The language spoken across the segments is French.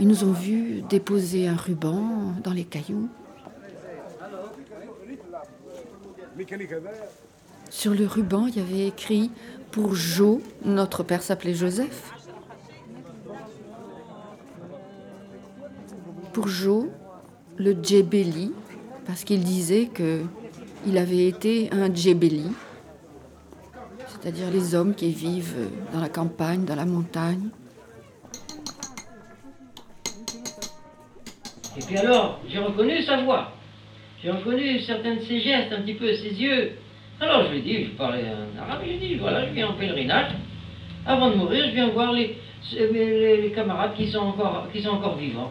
Ils nous ont vus déposer un ruban dans les cailloux. Sur le ruban, il y avait écrit pour Jo, notre père s'appelait Joseph. Pour Jo, le Djebeli, parce qu'il disait que il avait été un Djebeli, c'est-à-dire les hommes qui vivent dans la campagne, dans la montagne. Et puis alors, j'ai reconnu sa voix. J'ai reconnu certains de ses gestes, un petit peu ses yeux. Alors je lui ai dit, je parlais en arabe, je lui ai dit, voilà, je viens en pèlerinage. Avant de mourir, je viens voir les, les, camarades qui sont, encore, qui sont encore vivants.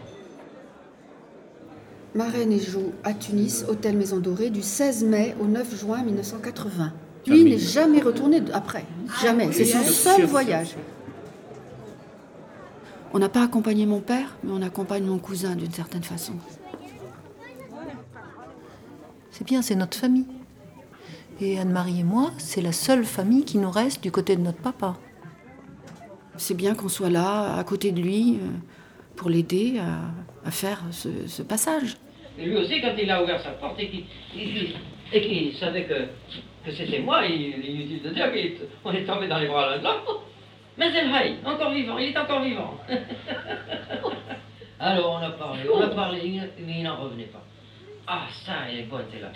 Marraine et joue à Tunis, hôtel Maison Dorée, du 16 mai au 9 juin 1980. Lui n'est jamais retourné après. Jamais. C'est son seul voyage. On n'a pas accompagné mon père, mais on accompagne mon cousin d'une certaine façon. C'est bien, c'est notre famille. Et Anne-Marie et moi, c'est la seule famille qui nous reste du côté de notre papa. C'est bien qu'on soit là, à côté de lui, euh, pour l'aider à, faire ce, passage. Et lui aussi, quand il a ouvert sa porte et qu'il savait que, que c'était moi, il, il dit de dire qu'on est tombé dans les bras l'un de l'autre. Mais Zelhaï, encore vivant, il est encore vivant. Alors on a parlé, on a parlé, mais il n'en revenait pas. Ah, ça, il est beau, là.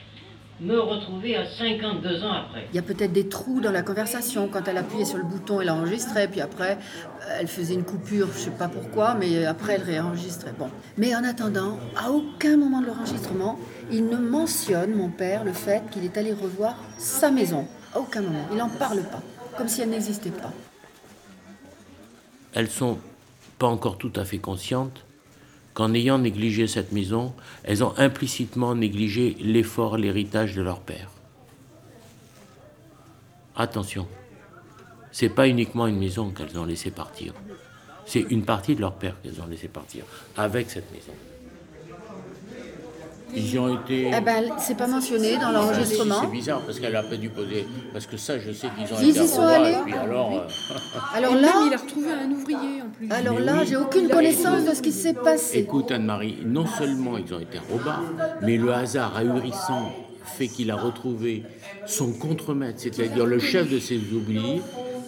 Me retrouver à 52 ans après. Il y a peut-être des trous dans la conversation. Quand elle appuyait sur le bouton, elle enregistrait, puis après, elle faisait une coupure, je sais pas pourquoi, mais après, elle réenregistrait. Bon. Mais en attendant, à aucun moment de l'enregistrement, il ne mentionne, mon père, le fait qu'il est allé revoir sa maison. À aucun moment. Il n'en parle pas, comme si elle n'existait pas elles sont pas encore tout à fait conscientes qu'en ayant négligé cette maison, elles ont implicitement négligé l'effort, l'héritage de leur père. Attention, c'est pas uniquement une maison qu'elles ont laissé partir, c'est une partie de leur père qu'elles ont laissé partir avec cette maison. Ils ont été. Eh ben, c'est pas mentionné dans l'enregistrement. C'est bizarre parce qu'elle a pas dû poser. Parce que ça, je sais qu'ils ont Ils été. y sont allés. alors. Euh, alors là, il a retrouvé un ouvrier en plus. Alors là, j'ai aucune connaissance de ce qui s'est passé. Écoute Anne-Marie, non seulement ils ont été robards, mais le hasard ahurissant fait qu'il a retrouvé son contremaître, c'est-à-dire le chef de ses oubliés,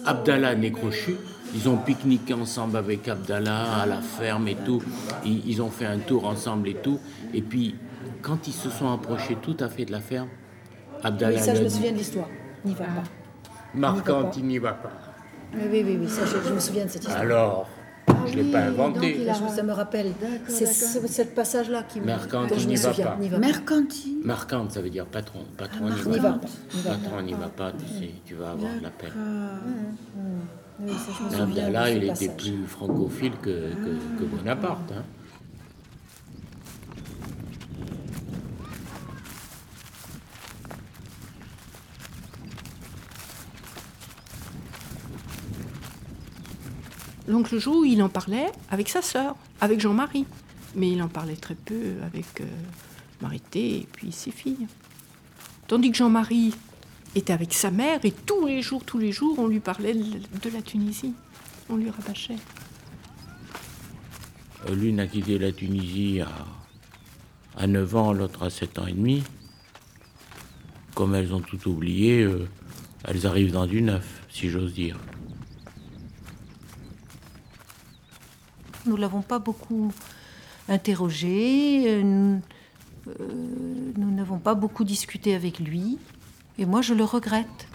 Abdallah Nécrochu. Ils ont pique-niqué ensemble avec Abdallah à la ferme et tout. ils ont fait un tour ensemble et tout. Et puis quand ils se sont approchés tout à fait de la ferme, Abdallah. Oui, ça, je me souviens de l'histoire. N'y va pas. Marquante, il n'y va pas. Oui, oui, oui, ça, je, me souviens de cette histoire. Alors je ne l'ai pas inventé. Ça me rappelle. C'est ce, passage-là qui me. Mercante, il n'y va pas. Mercanti. Ça veut dire patron. Patron, ah, n'y va, pas. Patron, n'y va pas, tu sais, tu vas avoir de la peine. Oui, ça, je me souviens. Abdallah, il était plus francophile que, que, que Bonaparte. Hein. L'oncle Jo, il en parlait avec sa sœur, avec Jean-Marie. Mais il en parlait très peu avec euh, Marité et puis ses filles. Tandis que Jean-Marie était avec sa mère et tous les jours, tous les jours, on lui parlait de la Tunisie. On lui rabâchait. Euh, l'une a quitté la Tunisie à, à 9 ans, l'autre à 7 ans et demi. Comme elles ont tout oublié, euh, elles arrivent dans du neuf, si j'ose dire. Nous l'avons pas beaucoup interrogé. Euh, euh, nous n'avons pas beaucoup discuté avec lui. Et moi, je le regrette.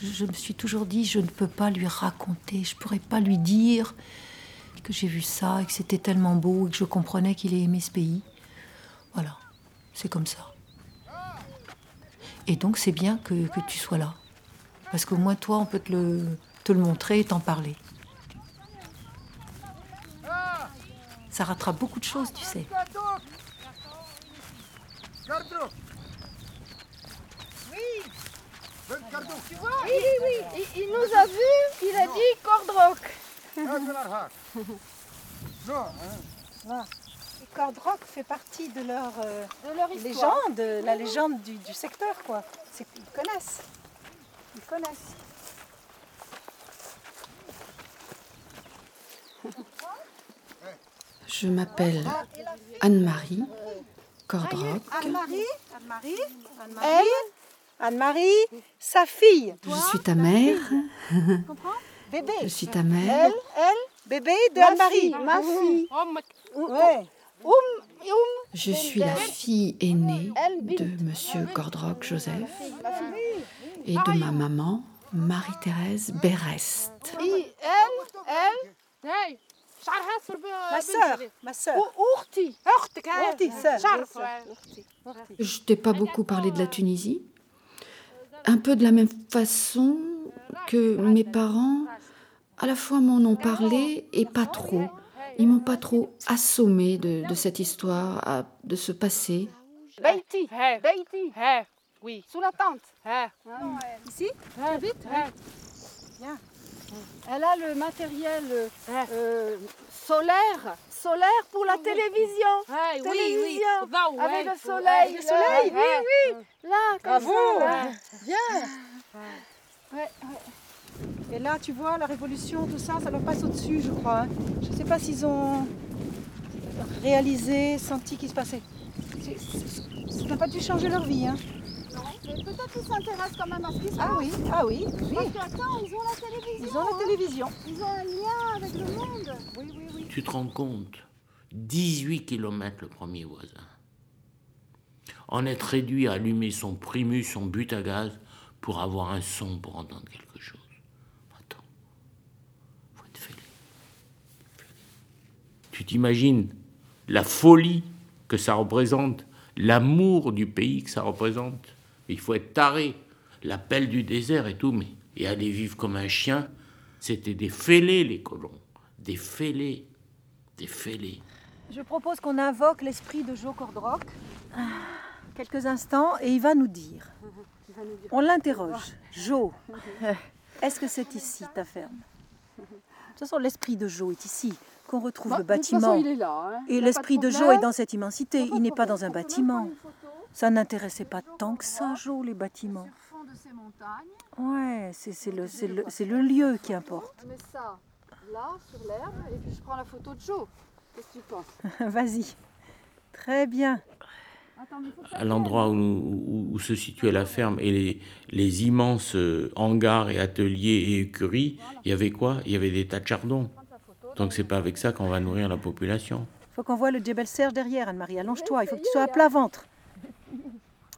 Je, me suis toujours dit, je ne peux pas lui raconter, je ne pourrais pas lui dire que j'ai vu ça et que c'était tellement beau et que je comprenais qu'il ait aimé ce pays. Voilà, c'est comme ça. Et donc c'est bien que tu sois là. Parce qu'au moins, toi, on peut te le, te le montrer et t'en parler. Ça rattrape beaucoup de choses, tu sais. Oui. Tu vois Oui, oui, oui. Il, nous a vus, il a dit hein. Cordrock fait partie de leur, euh, de leur légende, la légende du, du secteur, quoi. Ils connaissent. Je m'appelle Anne-Marie Cordrock. Anne-Marie, Anne-Marie, Anne-Marie, sa fille. Je suis ta mère. Bébé. Je suis ta mère. Elle, bébé de Anne-Marie. Ma fille. Je suis la fille aînée de Monsieur Cordrock Joseph et de ma maman, Marie-Thérèse Berest. Ma soeur, ma. Je t'ai pas beaucoup parlé de la Tunisie. Un peu de la même façon que mes parents, à la fois m'en ont parlé et pas trop. Ils m'ont pas trop assommé de, de cette histoire, de ce passé. Oui. Sous la tente. Ah. Ici? Vite? Ah. Bien. Elle a le matériel euh, euh, solaire, solaire pour la télévision. Oui, télévision oui, oui. avec le soleil. Le soleil, oui, oui. Là, comme ça. Bien. Et là, tu vois, la révolution, tout ça, ça leur passe au-dessus, je crois. Hein. Je ne sais pas s'ils ont réalisé, senti qu'il se passait. Ça n'a pas dû changer leur vie. Hein. Mais peut-être qu'ils s'intéressent quand même à ce qui se passe. Ah oui, ah oui, oui. Parce qu'attends, ils ont la télévision. Ils ont la hein. télévision. Ils ont un lien avec le monde. Oui, oui, oui. Tu te rends compte? 18 km le premier voisin. En être réduit à allumer son primus, son but à gaz, pour avoir un son pour entendre quelque chose. Attends. Faut être fêlé. Tu t'imagines la folie que ça représente, l'amour du pays que ça représente? Il faut être taré, l'appel du désert et tout, mais et aller vivre comme un chien, c'était des fêlés les colons, des fêlés, des fêlés. Je propose qu'on invoque l'esprit de Joe Cordroc quelques instants et il va nous dire. On l'interroge. Joe, est-ce que c'est ici ta ferme? De toute façon, l'esprit de Joe est ici, qu'on retrouve le bâtiment. il est là. hein. Et l'esprit de Joe est dans cette immensité. Il n'est pas dans un bâtiment. Ça n'intéressait pas tant que ça, Joe, les bâtiments. Ouais, c'est c'est le, c'est le, c'est le lieu qui importe. je mets ça là, sur l'herbe, et puis je prends la photo de Joe. Qu'est-ce que tu penses? Vas-y. Très bien. Mais À l'endroit où, où- où se situait la ferme et les, les immenses euh, hangars et ateliers et écuries, il y avait quoi? Il y avait des tas de chardons. Donc c'est pas avec ça qu'on va nourrir la population. Il faut qu'on voit le Djebel Serge derrière, Anne-Marie. Allonge-toi. Il faut que tu sois à plat ventre.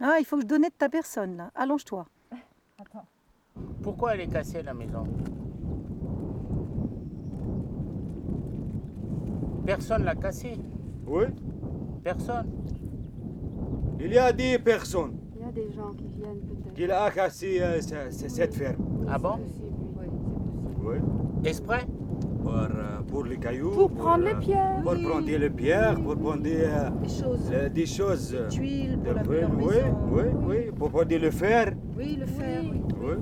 Ah, il faut que je donne de ta personne, là. Allonge-toi. Pourquoi elle est cassée la maison? Personne l'a cassée. Oui, Personne. il y a des personnes Il y a des gens qui viennent peut-être. qui ont cassé euh, ce- ce- cette ferme. Ah bon? Oui. Exprès? Pour, euh, pour les cailloux. Pour prendre les euh, pierres. Pour prendre les pierres, pour prendre euh, Des choses. euh, des choses. euh, Tuiles de- pour la oui, oui, oui, oui, pour prendre le fer. Oui, le fer. Oui. Oui,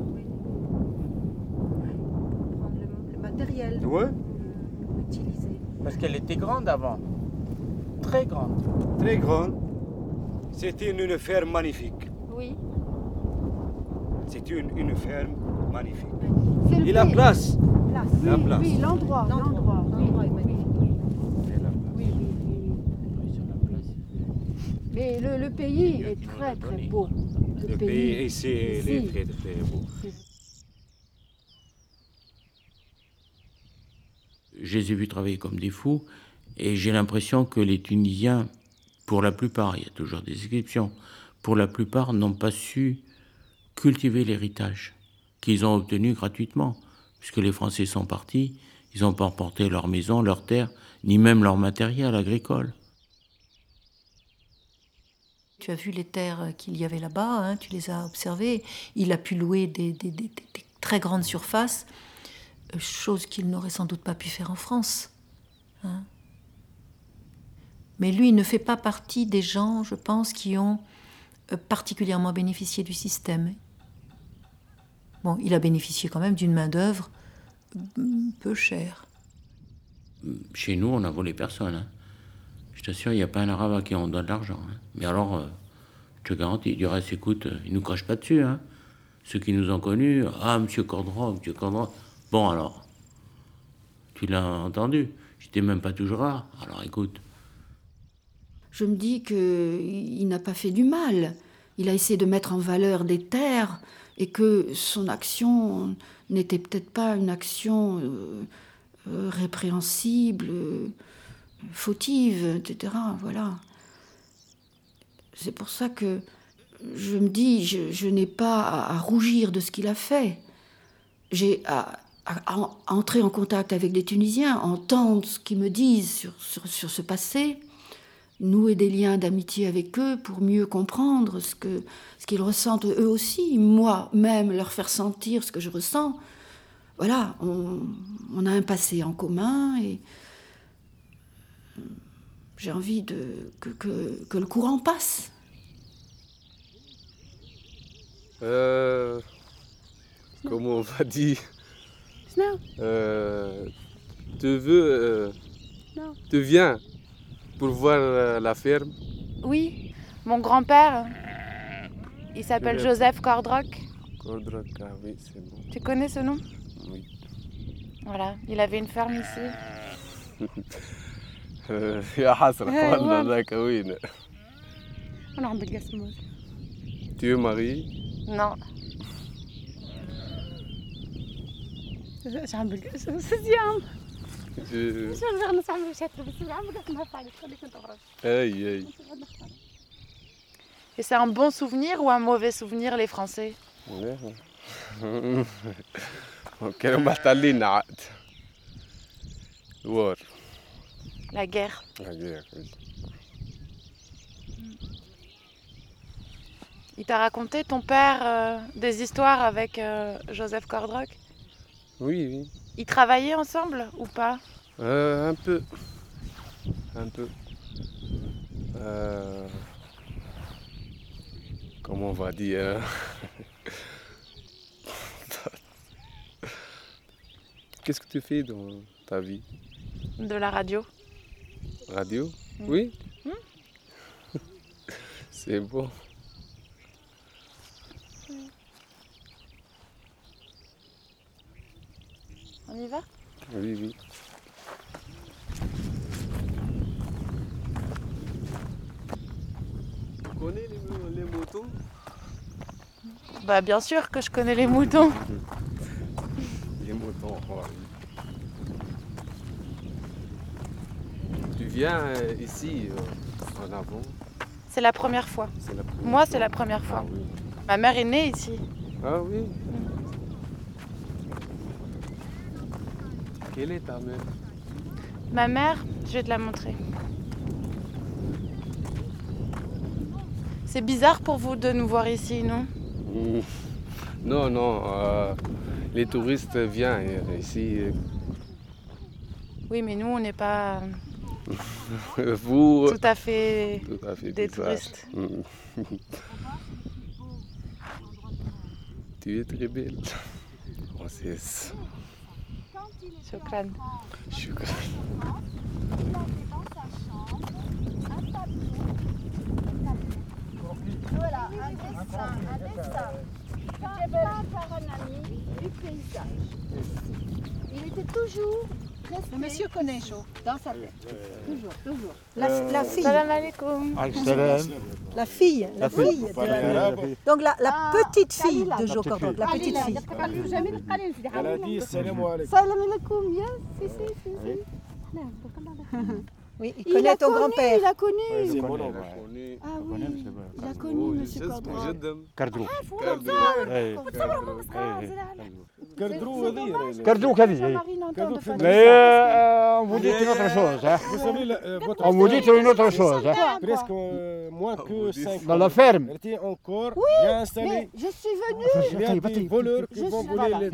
Prendre le, le matériel. oui. Parce qu'elle était grande avant. Très grande. Très grande. C'était une, une ferme magnifique. Oui. C'est une, une ferme magnifique. Et la place. Place. La Oui, place. oui, l'endroit. L'endroit. L'endroit est oui, magnifique. oui. La place. Mais le, le pays est très très beau. Le pays ici est très très beau. Je les ai vus travailler comme des fous et j'ai l'impression que les Tunisiens, pour la plupart, il y a toujours des exceptions, pour la plupart n'ont pas su cultiver l'héritage qu'ils ont obtenu gratuitement, puisque les Français sont partis, ils n'ont pas emporté leur maison, leur terre, ni même leur matériel agricole. Tu as vu les terres qu'il y avait là-bas, hein, tu les as observées. Il a pu louer des très grandes surfaces, euh, chose qu'il n'aurait sans doute pas pu faire en France. hein. Mais lui, il ne fait pas partie des gens, je pense, qui ont euh, particulièrement bénéficié du système. Bon, il a bénéficié quand même d'une main-d'œuvre peu chère. Chez nous, on n'a volé personne. hein. Je t'assure, il n'y a pas un arabe à qui on donne de l'argent. hein. Mais alors, euh, je te garantis, du reste, écoute, euh, ils nous crachent pas dessus. hein. Ceux qui nous ont connus, ah, monsieur Cordron, monsieur Cordron. Bon, alors, tu l'as entendu. J'étais même pas toujours là. Alors écoute. Je me dis qu'il n'a pas fait du mal. Il a essayé de mettre en valeur des terres et que son action n'était peut-être pas une action euh, euh, répréhensible, euh, fautive, etc. Voilà. C'est pour ça que je me dis, je, n'ai pas à, rougir de ce qu'il a fait. J'ai à, entrer en contact avec des Tunisiens, entendre ce qu'ils me disent sur, sur, ce passé, nouer des liens d'amitié avec eux pour mieux comprendre ce que ce qu'ils ressentent eux aussi, moi-même leur faire sentir ce que je ressens. Voilà, on, a un passé en commun et j'ai envie de, que, que, que le courant passe. Euh, comment on va dire? Euh, Tu veux. Euh, tu viens pour voir la ferme Oui, mon grand-père, il s'appelle Joseph Cordrock. Cordrock, ah oui, c'est bon. Tu connais ce nom Oui. Voilà, il avait une ferme ici. يا حسرة والله ذاك وين Tu es marié Non. et c'est un bon souvenir ou un mauvais souvenir, les Français La guerre. La guerre, oui. Il t'a raconté, ton père, euh, des histoires avec euh, Joseph Cordrock Oui, oui. Ils travaillaient ensemble ou pas euh, Un peu. Un peu. comment on va dire Qu'est-ce que tu fais dans ta vie? De la radio. Radio? Mm. Oui? Mm. C'est bon. On y va? Oui, oui. Tu connais les, moutons? Bah bien sûr que je connais les moutons. les moutons, Tu viens euh, ici euh, en avant? C'est la première fois. Moi, c'est la première fois. Ah Ma mère est née ici. Ah oui Quelle est ta mère Ma mère, je vais te la montrer. C'est bizarre pour vous de nous voir ici, non? Non, non. Euh, les touristes viennent ici. Oui, mais nous, on n'est pas vous, tout à fait, tout à fait des touristes. tu es très belle. Princesse. Shukran. Shukran. Voilà, un dessin, un dessin. Peint par un ami du paysage. Il était toujours le monsieur connaît chaud dans sa tête. Toujours, toujours. La, la fille. Salam alaikum. La fille, la fille. De... Donc la, la ah, petite fille de Jo la petite fille. Elle a dit salam alaikum. Salam alaikum, yes, si, si, si. si. Oui, il connaît ton grand-père. Il a connu. C'est mon oncle. Ah oui, il a connu Cardrou ali, Aurélia. Cardrou ali. Mais euh, on vous dit une autre chose. Hein. Vous savez, la, votre on vous dit une autre chose. Hein. Presque euh, moins que 5 Dans la ferme. Elle était encore oui, bien installée. Mais je suis venue. Il y a des voleurs qui vont voler les.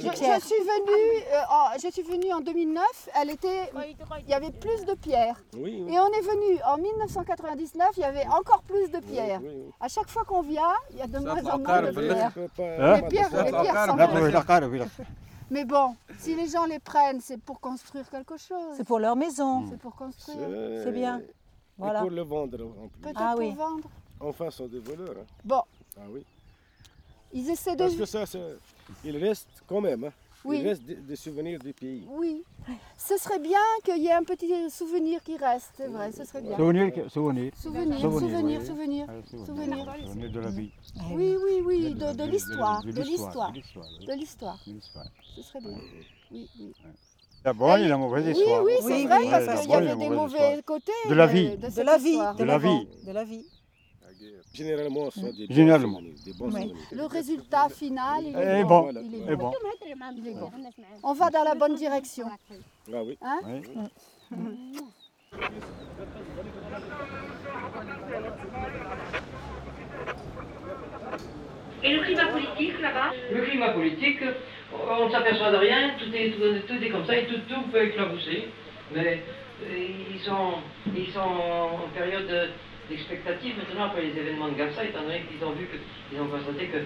Je, je suis venue. Euh, en, je suis venue en 2009. Elle était. Il y avait plus de pierres. Oui, oui. Et on est venu en 1999. Il y avait encore plus de pierres. Oui. À chaque fois qu'on vient, il y a de moins en moins de pierres. Les pierres, les pierres sont mais bon, si les gens les prennent, c'est pour construire quelque chose. C'est pour leur maison. C'est pour construire. C'est bien. Voilà. Et pour le vendre en plus. Peut-être ah, pour oui. vendre. Enfin, ce sont des voleurs. Hein. Bon. Ah oui. Ils essaient de. Parce que ça, il reste quand même. Hein. Oui. Il reste des, des souvenirs du pays. Oui. Ce serait bien qu'il y ait un petit souvenir qui reste, c'est vrai, ce serait bien. Souvenir, souvenir. Souvenir, souvenir, souvenir, souvenir. Souvenir de la vie. Oui, oui, oui, de, de l'histoire, de l'histoire, de l'histoire. Ce serait bien. Oui, oui. La bonne et la mauvaise Oui, histoire. oui, c'est Oui, vrai, oui, parce qu'il y avait des mauvais côtés De la vie. de, la vie. De la vie. De la vie. Généralement, ce sont des bons Généralement. souvenirs, des bons Oui. souvenirs. Le résultat final, il est bon. bon. Il est Et bon. bon. Il est bon. On va dans la bonne direction. Ah oui. Hein? Oui. Et le climat politique là-bas? Le climat politique, on ne s'aperçoit de rien, tout est, tout, tout est comme ça et tout, tout peut éclabousser. Mais euh, ils sont, ils sont en période d'expectative maintenant après les événements de Gaza, étant donné qu'ils ont vu que, ils ont constaté que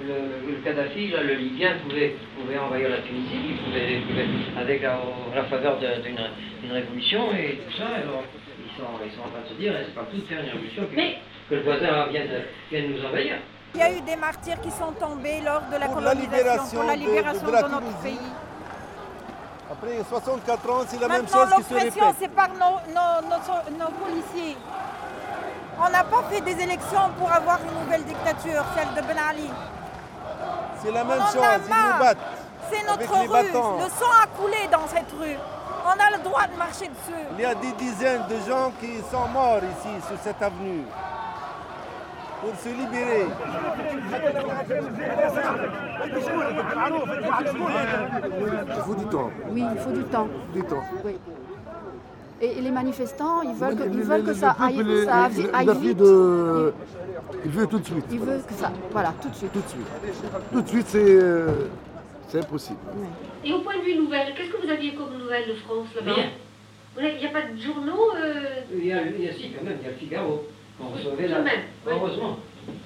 le, le Kadhafi, là, le Libyen, pouvait, pouvait envahir la Tunisie, il pouvait, il pouvait- avec la, la faveur d'une révolution et tout ça. Alors, ils sont, ils sont en train de se dire, c'est pas tout de faire une révolution, que, Mais- que le voisin vienne, vienne nous envahir? Il y a eu des martyrs qui sont tombés lors de la Pour la colonisation, libération pour la de- libération de de, la notre Tunisie. pays. Après 64 ans, c'est la même chose qui se l'oppression, répète. c'est par nos, nos- nos- nos policiers. On n'a pas fait des élections pour avoir une nouvelle dictature, celle de Ben Ali. C'est la même chose, ils nous battent. C'est Avec notre les rue. bâtons. Le sang a coulé dans cette rue. On a le droit de marcher dessus. Il y a des dizaines de gens qui sont morts ici, sur cette avenue, pour se libérer. Il faut du temps. Oui, il faut du temps. Du temps. Oui. Et, et les manifestants, ils veulent que, ils le- veulent le que ça aille, ça aille- il- il vite. Il veut tout de suite. Ils veulent que ça. Voilà, tout de suite. Tout de suite. Tout de suite, c'est euh, c'est impossible. Et au point de vue nouvelles, qu'est-ce que vous aviez comme nouvelles de France là-bas Il n'y a pas de journaux euh, Il y a, il y a si, quand même, il y a le Figaro. On recevait là. Quand même, oui. Heureusement.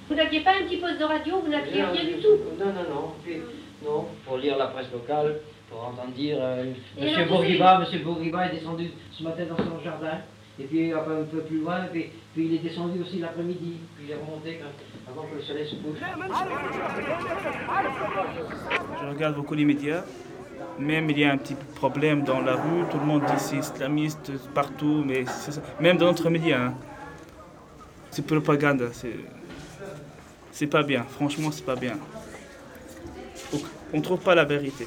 Vous n'aviez pas un petit poste de radio Vous n'aviez Rien, rien du tout Non, non, non. Puis, non, pour lire la presse locale, pour entendre dire euh, Monsieur Bourguiba, Monsieur Bourguiba est descendu ce matin dans son jardin. Et puis un peu, un peu plus loin, puis, puis il est descendu aussi l'après-midi. Puis il est remonté quand- avant que le soleil se couche. Je regarde beaucoup les médias. Même il y a un petit problème dans la rue, tout le monde dit c'est islamiste partout, mais c'est ça. même dans notre média, hein. c'est propagande, c'est c'est pas bien. Franchement, c'est pas bien. On ne trouve pas la vérité.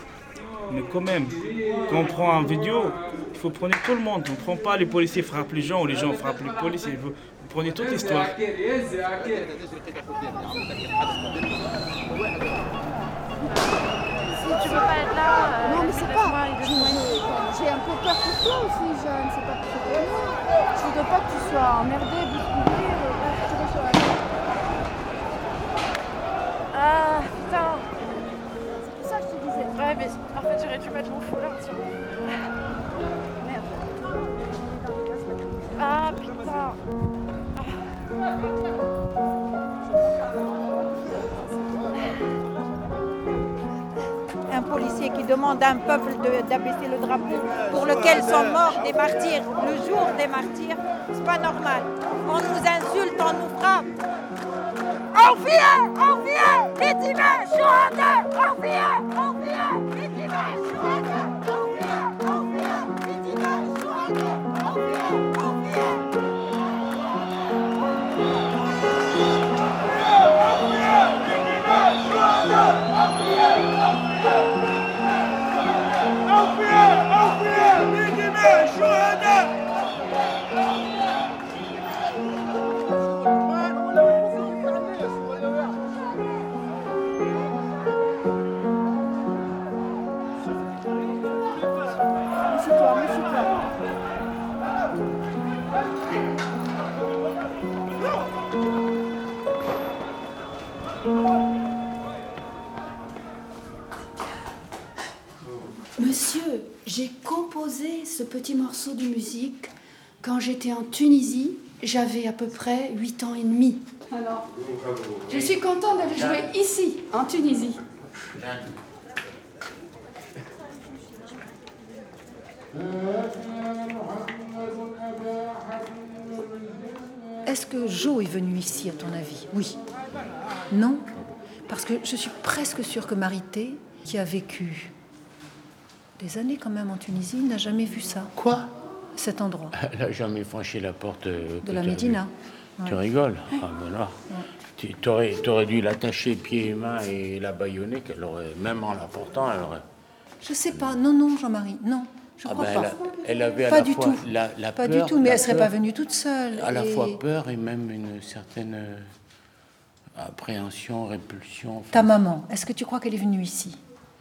Mais quand même, quand on prend une vidéo, il faut prendre tout le monde. On ne prend pas les policiers frappent les gens ou les gens frappent les policiers. Vous, vous prenez toute l'histoire. Si tu veux pas être là, non mais c'est pas. J'ai un peu peur pour toi aussi, Jeanne. C'est pas pour toi. Je voudrais pas que tu sois emmerdée, bousculée. Fait j'aurais dû mettre mon foulard sur Merde. Ah putain Un policier qui demande à un peuple d'abaisser le drapeau pour lequel sont morts des martyrs, le jour des martyrs, c'est pas normal. On nous insulte, on nous frappe. Enfiez, enfiez, les dimanches, chouette, enfiez, enfiez, les dimanches, Yeah! De musique quand j'étais en Tunisie. J'avais à peu près 8 ans et demi. Alors, je suis contente d'aller jouer ici, en Tunisie. Est-ce que Joe est venu ici, à ton avis? Oui. Non? Parce que je suis presque sûre que Marité, qui a vécu des années quand même en Tunisie, n'a jamais vu ça. Quoi? Cet endroit. Elle n'a jamais franchi la porte euh, De la Médina. Tu Ouais. rigoles Ah voilà. Tu aurais, dû l'attacher pieds et mains et la baïonner, qu'elle aurait, même en la portant, elle aurait. Je sais pas. Non, non, Jean-Marie, non. Je Ah crois ben, pas. elle, a- elle avait à Pas la du fois tout. la, la Pas peur, du tout, mais elle serait peur, pas venue toute seule. À la fois peur et même une certaine euh, appréhension, répulsion. Enfin, Ta maman, est-ce que tu crois qu'elle est venue ici?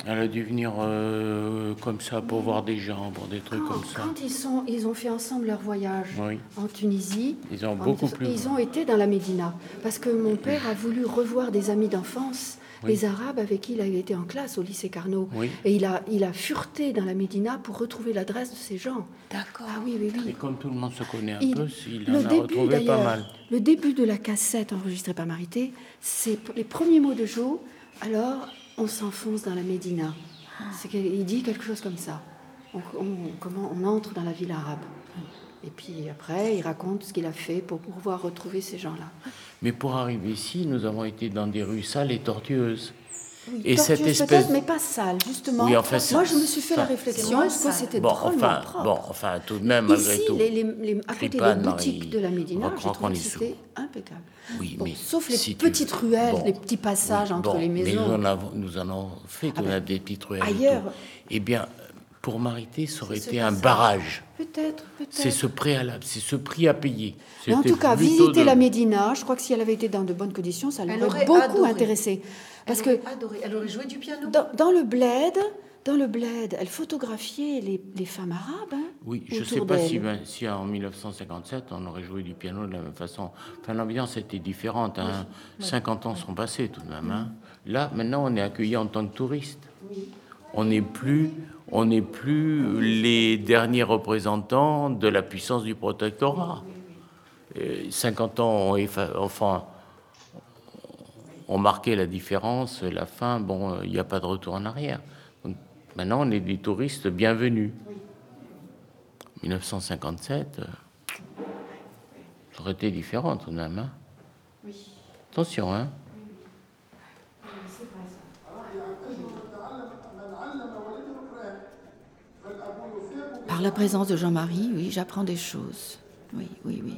Elle a dû venir euh, comme ça pour voir des gens, pour des trucs Quand, comme ça. quand ils, sont, ils ont fait ensemble leur voyage Oui. en Tunisie, Ils ont beaucoup 1900, plus. Ils ont été dans la Médina. Parce que mon père a voulu revoir des amis d'enfance, Oui. les Arabes avec qui il avait été en classe au lycée Carnot. Oui. Et il a, il a fureté dans la Médina pour retrouver l'adresse de ces gens. D'accord. Ah oui, oui, oui. Et comme tout le monde se connaît un Il- peu, il le en a début, retrouvé pas mal. Le début de la cassette enregistrée par Marité, c'est les premiers mots de Jo. Alors, on s'enfonce dans la Médina. Il dit quelque chose comme ça. On- comment on entre dans la ville arabe. Et puis après, il raconte ce qu'il a fait pour pouvoir retrouver ces gens-là. Mais pour arriver ici, nous avons été dans des rues sales et tortueuses. Oui, et cette espèce. mais pas sale, justement. Oui, enfin, Moi, je me suis fait la ça- réflexion que c'était bon, drôlement enfin, propre. bon, enfin, tout de même, malgré Ici, tout. les, les- les- à côté des boutiques de la Médina, reprends trouvé que c'était impeccable. Oui, Bon, mais sauf les si tu- petites ruelles, bon, les petits passages entre Bon, les mais maisons. nous en avons, nous en avons fait, Ah on ben, a des petites ruelles. et ailleurs. tout. Eh bien, pour Marité, ça aurait été un barrage. Peut-être, peut-être. C'est ce préalable, c'est ce prix à payer. Mais en tout cas, visiter de- la Médina, je crois que si elle avait été dans de bonnes conditions, ça l'aurait aurait beaucoup adoré. intéressée. Parce elle que aurait adoré. Elle aurait joué du piano. dans, dans le bled, dans le bled, elle photographiait les, les femmes arabes. hein, Oui, je ne sais pas si, ben, si en 1957 on aurait joué du piano de la même façon. Enfin, l'ambiance était différente. Hein. 50 ans sont passés tout de même. hein. Là, maintenant, on est accueillis en tant que touriste. On n'est plus, on n'est plus les derniers représentants de la puissance du protectorat. Euh, 50 ans ont, effa- enfin, ont marqué la différence, la fin. Bon, il n'y a pas de retour en arrière. Donc, maintenant, on est des touristes bienvenus. 1957, euh, ça aurait été différent tout de même. hein. Attention, hein. Par la présence de Jean-Marie, oui, j'apprends des choses. Oui, oui, oui.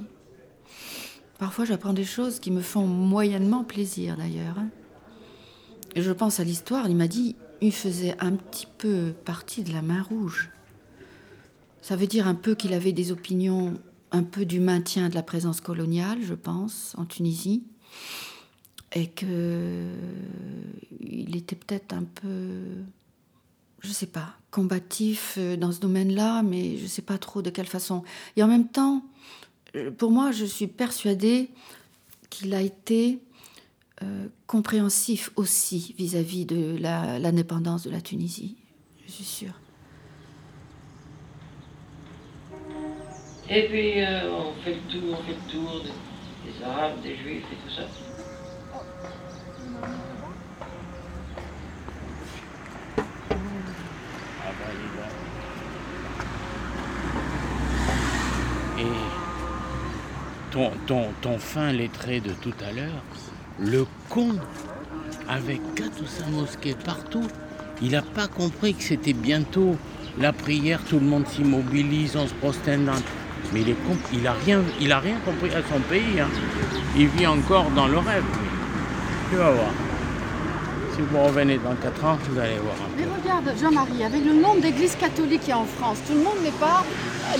Parfois, j'apprends des choses qui me font moyennement plaisir, d'ailleurs. hein. Et je pense à l'histoire, il m'a dit, il faisait un petit peu partie de la main rouge. Ça veut dire un peu qu'il avait des opinions un peu du maintien de la présence coloniale, je pense, en Tunisie. Et que il était peut-être un peu je sais pas, combatif euh, dans ce domaine-là, mais je sais pas trop de quelle façon. Et en même temps, euh, pour moi, je suis persuadée qu'il a été euh, compréhensif aussi vis-à-vis de l'indépendance de la Tunisie. Je suis sûre. Et puis on fait le tour, on fait le tour des Arabes, des Juifs et tout ça. Et ton, ton, ton fin lettré de tout à l'heure, le con, avec quatre ou cinq mosquées partout, il n'a pas compris que c'était bientôt la prière, tout le monde s'immobilise, on se prosterne. Mais il, con- il rien, il a rien compris à son pays. hein. Il vit encore dans le rêve. Tu vas voir. Si vous revenez dans 4 ans, vous allez voir. un peu. Mais regarde, Jean-Marie, avec le nombre d'églises catholiques qu'il y a en France, tout le monde n'est pas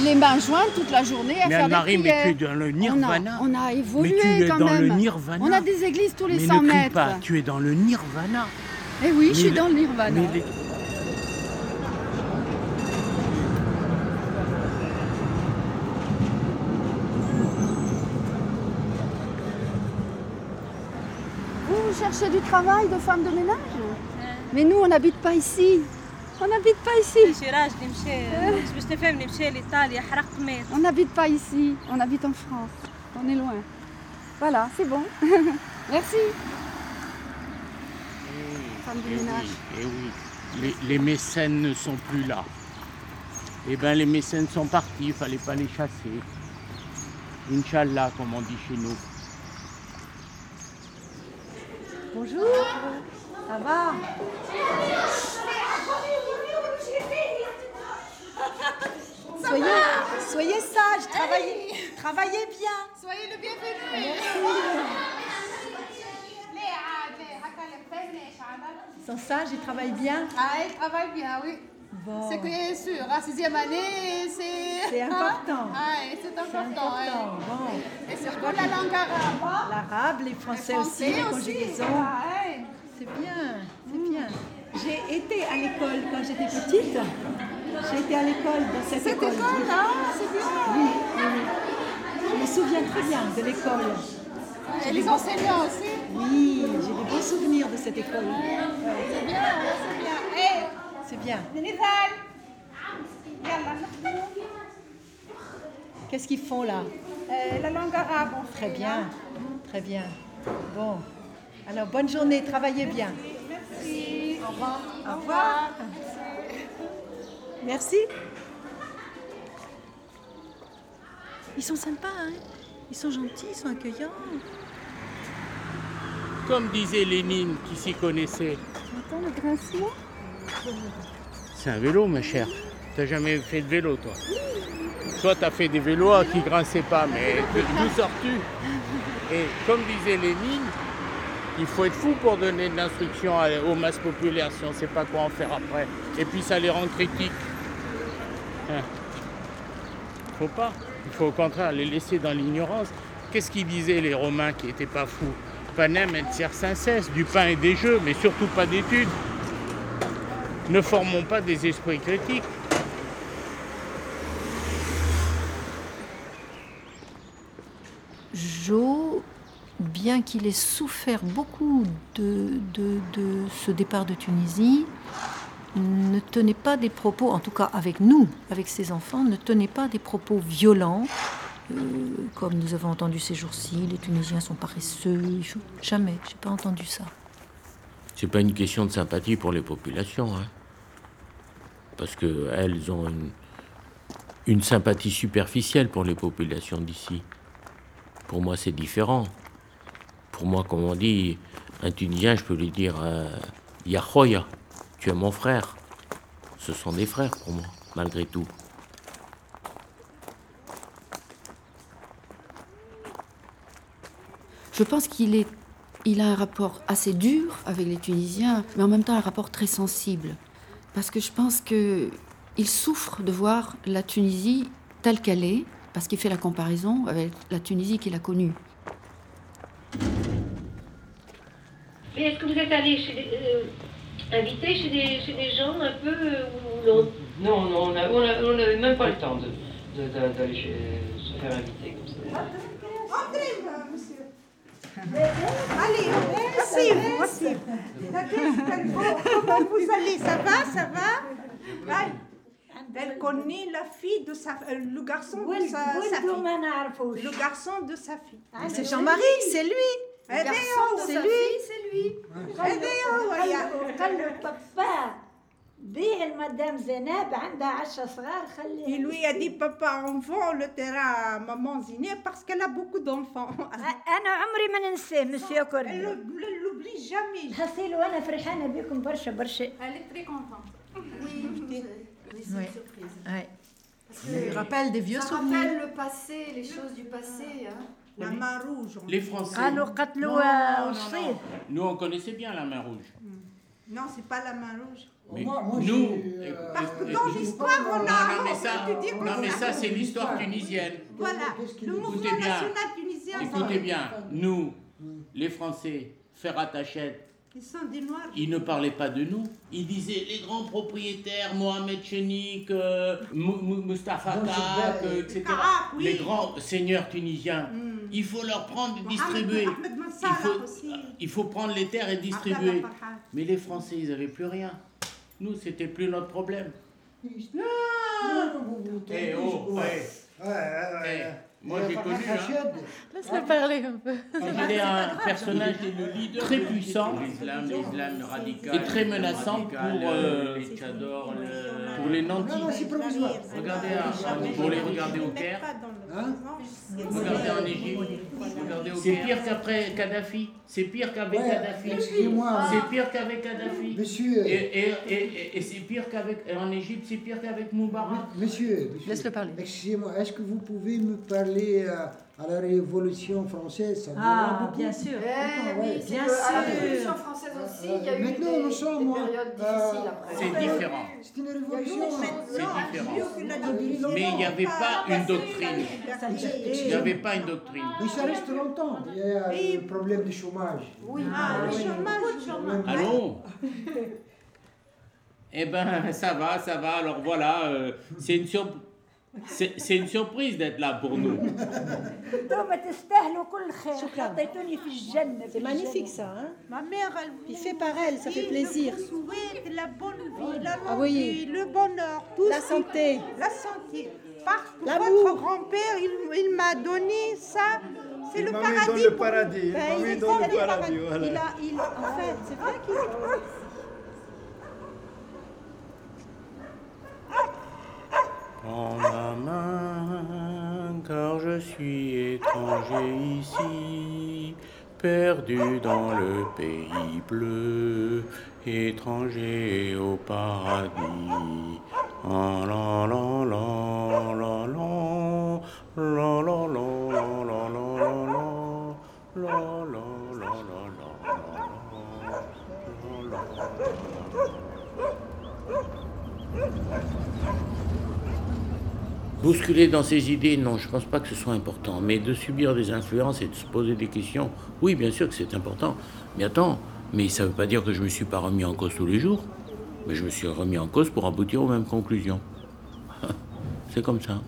les mains jointes toute la journée à Mais faire Anne-Marie, des mais prières. tu es dans le On a- nirvana. On a, évolué Mais tu es quand dans même. le nirvana. On a des églises tous les mais 100 ne crie mètres. pas, tu es dans le nirvana. Eh oui, je Mais suis le- dans le nirvana. mais les- Vous cherchez du travail de femme de ménage Mais nous, on n'habite pas ici. On n'habite pas ici. On n'habite pas ici. On habite en France. On est loin. Voilà, c'est bon. Merci. Femme de Eh ménage. oui, eh oui. Les, les mécènes ne sont plus là. Eh bien, les mécènes sont partis, il fallait pas les chasser. Inch'Allah, comme on dit chez nous. Bonjour. Ça va Soyez, soyez sages, travaillez, travaillez bien. Soyez le bienvenu. Ils sont sages, ils travaillent bien. Ah, ils travaillent bien, oui. Bon. C'est que sûr, la sixième année, c'est... C'est important. Ah, et c'est important. important, ouais. bon. Et surtout la langue arabe. L'arabe, les français, Les aussi, les conjugaisons. ah, ouais. C'est bien, c'est bien. J'ai été à l'école quand j'étais petite. J'ai été à l'école dans cette, Cette école. école, là, c'est bien. Oui, oui. Je me souviens très bien de l'école. Et les enseignants aussi. Oui, j'ai des bons souvenirs de cette école. C'est bien, c'est bien. Qu'est-ce qu'ils font là? Euh, la langue arabe. Très bien, hein. très bien. Bon. Alors, bonne journée, travaillez bien. Merci. Au revoir. Au revoir. Merci. Ils sont sympas, hein Ils sont gentils, ils sont accueillants. Comme disait Lénine qui s'y connaissait. Tu le grincement c'est un vélo ma chère. T'as jamais fait de vélo toi? Toi t'as fait des vélos qui grinçaient pas, mais d'où sors-tu? Et comme disait Lénine, il faut être fou pour donner de l'instruction aux masses populaires si on ne sait pas quoi en faire après. Et puis ça les rend critiques. Hein. Faut pas. Il faut au contraire les laisser dans l'ignorance. Qu'est-ce qu'ils disaient les Romains qui n'étaient pas fous? Panem et circenses, du pain et des jeux, mais surtout pas d'études. Ne formons pas des esprits critiques. Jo, bien qu'il ait souffert beaucoup de, de- de ce départ de Tunisie, ne tenait pas des propos, en tout cas avec nous, avec ses enfants, ne tenait pas des propos violents, euh, comme nous avons entendu ces jours-ci, les Tunisiens sont paresseux. il faut- Jamais, j'ai pas entendu ça. C'est pas une question de sympathie pour les populations, hein. Parce qu'elles ont une, sympathie superficielle pour les populations d'ici. Pour moi, c'est différent. Pour moi, comme on dit, un Tunisien, je peux lui dire euh, Yahoya, tu es mon frère. Ce sont des frères pour moi, malgré tout. Je pense qu'il est, il a un rapport assez dur avec les Tunisiens, mais en même temps un rapport très sensible. Parce que je pense que il souffre de voir la Tunisie telle qu'elle est, parce qu'il fait la comparaison avec la Tunisie qu'il a connue. Mais est-ce que vous êtes allé chez des, euh, invité chez des, chez des gens un peu euh, ou non Non, non, on n'avait on a- on n'avait même pas le temps de- de- de- d'aller chez- se faire inviter comme ça. Entrez, monsieur. Allez, merci, merci. Comment vous allez? Ça va, ça va? Elle connaît la fille de sa, euh, le garçon de sa, sa fille. Le garçon de sa fille. C'est Jean-Marie, c'est lui. Le garçon de c'est sa lui. fille, c'est lui. Bien, يا- il lui a dit Papa, on vend le terrain à Maman Zineb parce qu'elle a beaucoup d'enfants. Elle ne l'oublie jamais. Elle est très contente. Oui, c'est une surprise. Ouais. Ça rappelle des vieux souvenirs. Ça rappelle le passé, les choses du passé. Hein. La main rouge. Les Français. Nous, on connaissait bien la main rouge. Hmm. Non, c'est pas la main rouge. Mais Moi- moi, nous, euh, Parce que dans l'histoire, on a- non, mais ça, non, mais ça, c'est l'histoire tunisienne. Voilà, le mouvement Écoutez bien, national tunisien. écoutez bien, nous, les Français, Ferrat Hachet, Ils sont des noirs. ils ne parlaient pas de nous. Ils disaient les grands propriétaires, Mohamed Chenik, euh, Mustafa Gilbert, euh, etc. Oui. Les grands seigneurs tunisiens. Il faut leur prendre et distribuer. Il faut, aussi. il faut prendre les terres et distribuer. Mais les Français, ils n'avaient plus rien. Nous, c'était plus notre problème. Eh oh, eh. Eh, moi j'ai connu, hein, Laisse-le parler un peu. il est un personnage très puissant, l'islam, l'islam radical, et très menaçant pour, euh, pour les nantis. Non, non, c'est provisoire. Regardez, hein, pour les regarder au Caire, Hein Regardez en Égypte. C'est pire qu'après Kadhafi. C'est pire qu'avec Ouais, Kadhafi. excusez-moi. C'est pire qu'avec Kadhafi. Monsieur. Et, et, et, et- c'est pire qu'avec. et En Égypte, c'est pire qu'avec Moubarak. Monsieur, monsieur, Laisse-le parler. Excusez-moi, est-ce que vous pouvez me parler euh, à la Révolution française ça Ah, beaucoup. bien sûr. Eh oui, bien que à la sûr. Révolution française aussi, il y a eu Maintenant, des, nous sommes, des moi, périodes euh, difficiles après. C'est différent. C'est une révolution. C'est différent. Mais il n'y avait pas une doctrine. Il n'y avait pas une doctrine. Mais ça reste longtemps. Il y a le problème du chômage. Oui, Ah, le oui. chômage, Allons Eh ben, ça va, ça va. Alors voilà, euh, c'est une, sur- c'est une surprise d'être là pour nous. C'est magnifique ça. Hein. Ma mère, Il fait par elle, ça fait plaisir. La la santé. Votre grand-père, il, m'a donné ça. C'est le, paradis. Ben, il, il, est dans le Prends ma main, car je suis étranger ici, perdu dans le pays bleu, étranger au paradis. Ah, la, la, la, la, la, la. Bousculer dans ses idées, non, je ne pense pas que ce soit important. Mais de subir des influences et de se poser des questions, oui, bien sûr que c'est important. Mais attends, mais ça ne veut pas dire que je ne me suis pas remis en cause tous les jours. Mais je me suis remis en cause pour aboutir aux mêmes conclusions. C'est comme ça.